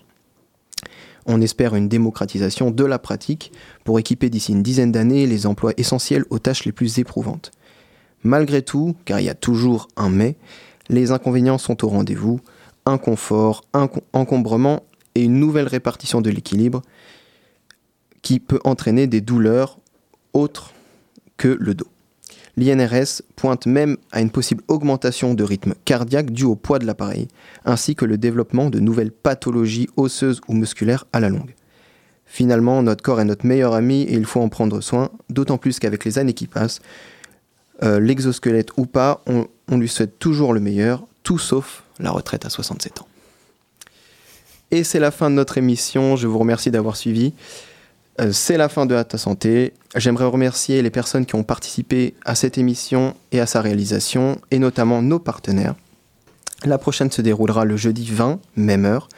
On espère une démocratisation de la pratique pour équiper d'ici une dizaine d'années les emplois essentiels aux tâches les plus éprouvantes. Malgré tout, car il y a toujours un mais, les inconvénients sont au rendez-vous, inconfort, encombrement et une nouvelle répartition de l'équilibre qui peut entraîner des douleurs autres que le dos. L'INRS pointe même à une possible augmentation de rythme cardiaque due au poids de l'appareil, ainsi que le développement de nouvelles pathologies osseuses ou musculaires à la longue. Finalement, notre corps est notre meilleur ami et il faut en prendre soin, d'autant plus qu'avec les années qui passent, euh, l'exosquelette ou pas, on, on lui souhaite toujours le meilleur, tout sauf la retraite à 67 ans. Et c'est la fin de notre émission, je vous remercie d'avoir suivi. Euh, C'est la fin de ta santé. J'aimerais remercier les personnes qui ont participé à cette émission et à sa réalisation, et notamment nos partenaires. La prochaine se déroulera le jeudi 20, même heure,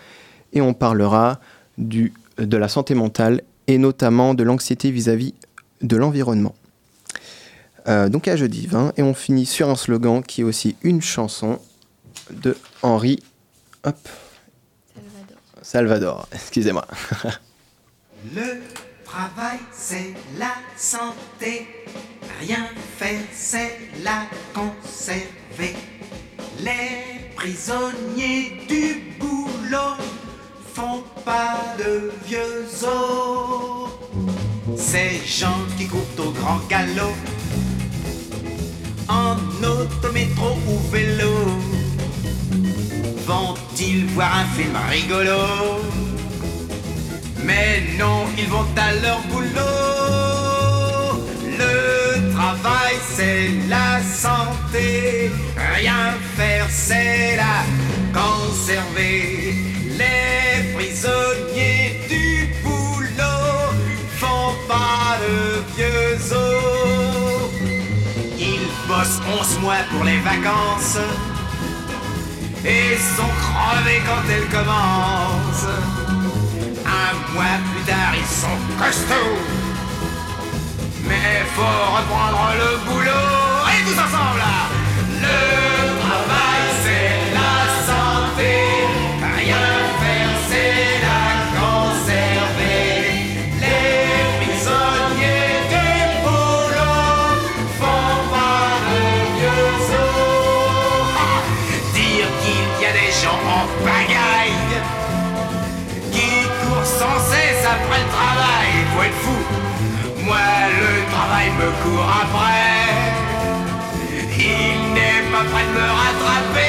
et on parlera du, de la santé mentale et notamment de l'anxiété vis-à-vis de l'environnement. Euh, donc à jeudi 20, et on finit sur un slogan qui est aussi une chanson de Henri hop, Salvador. Excusez-moi. Le travail, c'est la santé. Rien faire, c'est la conserver. Les prisonniers du boulot font pas de vieux os. Ces gens qui courent au grand galop, en autométro ou vélo, vont-ils voir un film rigolo? Mais non, ils vont à leur boulot. Le travail, c'est la santé. Rien faire, c'est la conserver. Les prisonniers du boulot font pas de vieux os. Ils bossent 11 mois pour les vacances et sont crevés quand elles commencent. Mois plus tard, ils sont costauds. Mais faut reprendre le boulot. Et tous ensemble Le Moi, le travail me court après. Il n'est pas prêt de me rattraper.